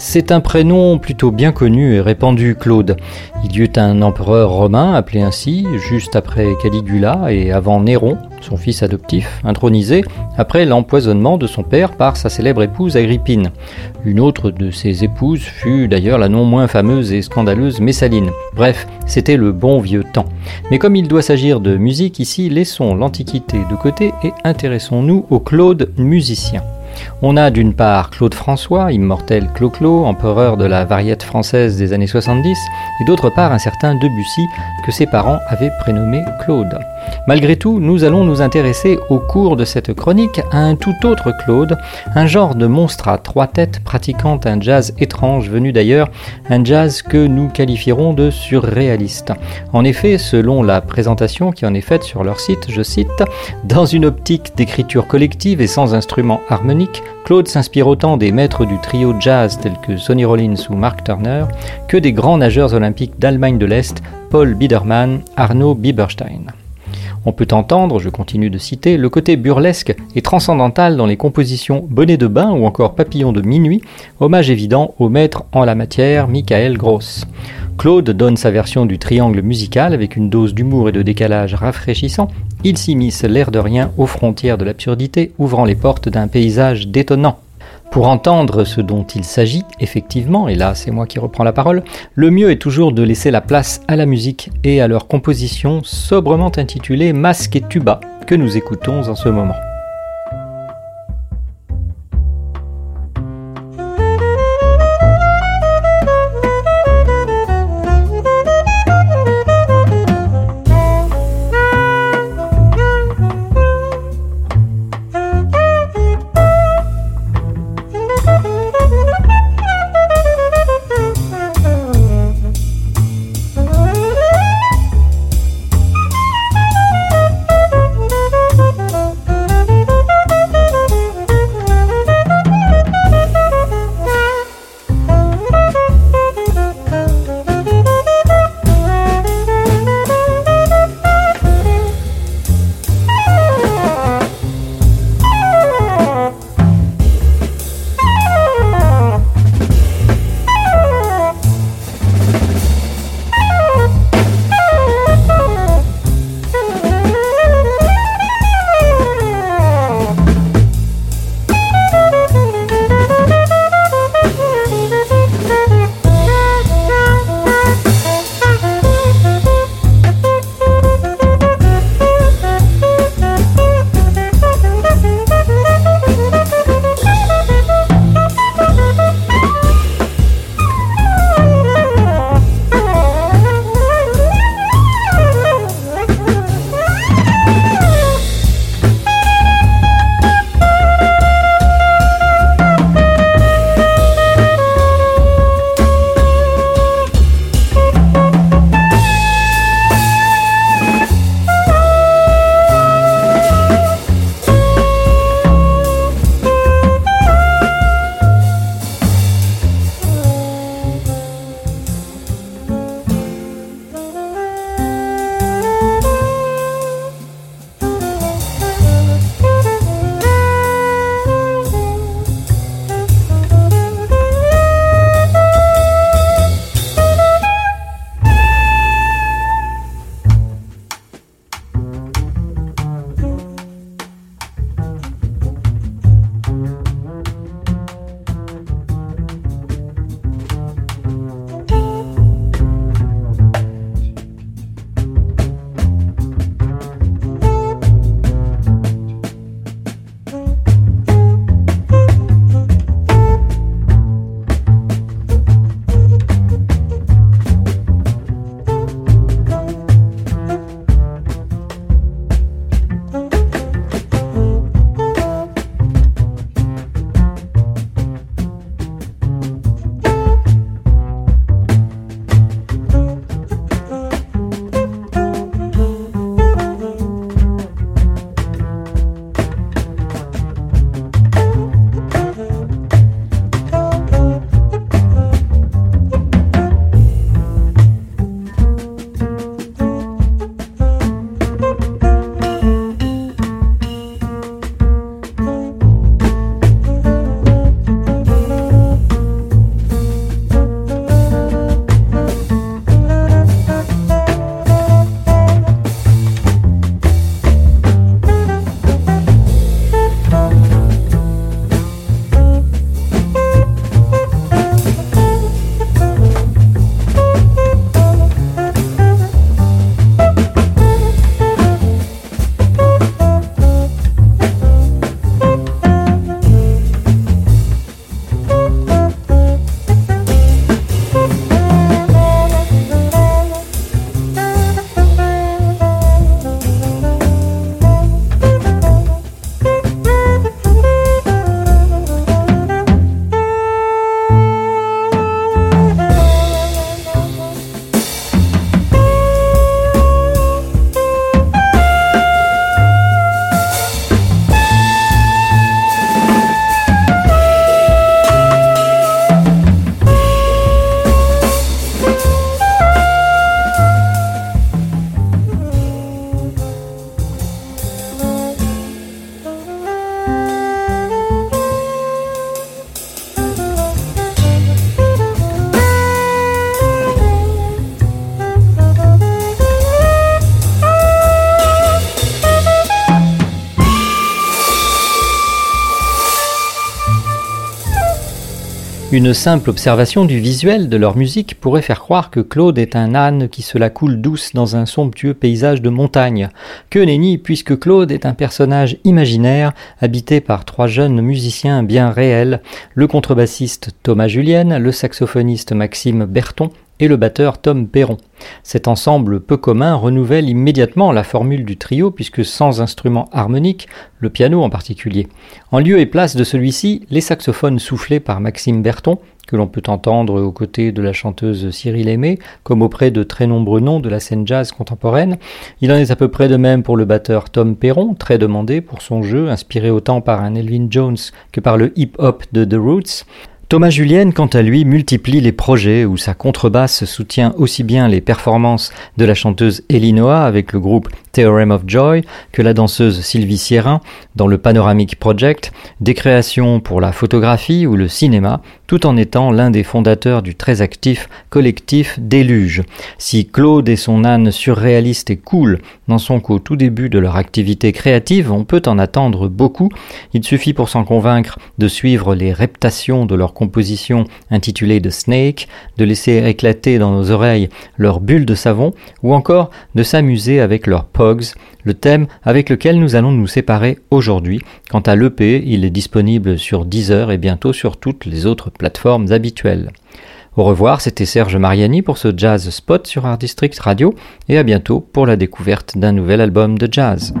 C'est un prénom plutôt bien connu et répandu, Claude. Il y eut un empereur romain appelé ainsi, juste après Caligula et avant Néron, son fils adoptif, intronisé après l'empoisonnement de son père par sa célèbre épouse Agrippine. Une autre de ses épouses fut d'ailleurs la non moins fameuse et scandaleuse Messaline. Bref, c'était le bon vieux temps. Mais comme il doit s'agir de musique ici, laissons l'Antiquité de côté et intéressons-nous au Claude musicien. On a d'une part Claude François, immortel Clo-Clo, empereur de la variété française des années 70, et d'autre part un certain Debussy, que ses parents avaient prénommé Claude. Malgré tout, nous allons nous intéresser au cours de cette chronique à un tout autre Claude, un genre de monstre à trois têtes pratiquant un jazz étrange venu d'ailleurs, un jazz que nous qualifierons de surréaliste. En effet, selon la présentation qui en est faite sur leur site, je cite, Dans une optique d'écriture collective et sans instrument harmonique, Claude s'inspire autant des maîtres du trio jazz tels que Sonny Rollins ou Mark Turner que des grands nageurs olympiques d'Allemagne de l'Est, Paul Biedermann, Arno Bieberstein. On peut entendre, je continue de citer, le côté burlesque et transcendantal dans les compositions Bonnet de bain ou encore Papillon de minuit, hommage évident au maître en la matière Michael Gross. Claude donne sa version du triangle musical avec une dose d'humour et de décalage rafraîchissant. Il s'immisce l'air de rien aux frontières de l'absurdité, ouvrant les portes d'un paysage détonnant. Pour entendre ce dont il s'agit, effectivement, et là c'est moi qui reprends la parole, le mieux est toujours de laisser la place à la musique et à leur composition sobrement intitulée Masque et Tuba que nous écoutons en ce moment. Une simple observation du visuel de leur musique pourrait faire croire que Claude est un âne qui se la coule douce dans un somptueux paysage de montagne. Que nenni, puisque Claude est un personnage imaginaire habité par trois jeunes musiciens bien réels, le contrebassiste Thomas Julienne, le saxophoniste Maxime Berton et le batteur Tom Perron. Cet ensemble peu commun renouvelle immédiatement la formule du trio puisque sans instrument harmonique, le piano en particulier. En lieu et place de celui-ci, les saxophones soufflés par Maxime Berton, que l'on peut entendre aux côtés de la chanteuse Cyril Aimé, comme auprès de très nombreux noms de la scène jazz contemporaine. Il en est à peu près de même pour le batteur Tom Perron, très demandé pour son jeu, inspiré autant par un Elvin Jones que par le hip-hop de The Roots. Thomas Julien, quant à lui, multiplie les projets où sa contrebasse soutient aussi bien les performances de la chanteuse Elinoa avec le groupe Theorem of Joy que la danseuse Sylvie Sierrin dans le Panoramic Project, des créations pour la photographie ou le cinéma, tout en étant l'un des fondateurs du très actif collectif Déluge. Si Claude et son âne surréaliste et cool n'en sont qu'au tout début de leur activité créative, on peut en attendre beaucoup. Il suffit pour s'en convaincre de suivre les reptations de leur composition intitulée The Snake, de laisser éclater dans nos oreilles leurs bulles de savon, ou encore de s'amuser avec leurs pogs, le thème avec lequel nous allons nous séparer aujourd'hui. Quant à l'EP, il est disponible sur Deezer et bientôt sur toutes les autres plateformes habituelles. Au revoir, c'était Serge Mariani pour ce Jazz Spot sur Art District Radio et à bientôt pour la découverte d'un nouvel album de jazz.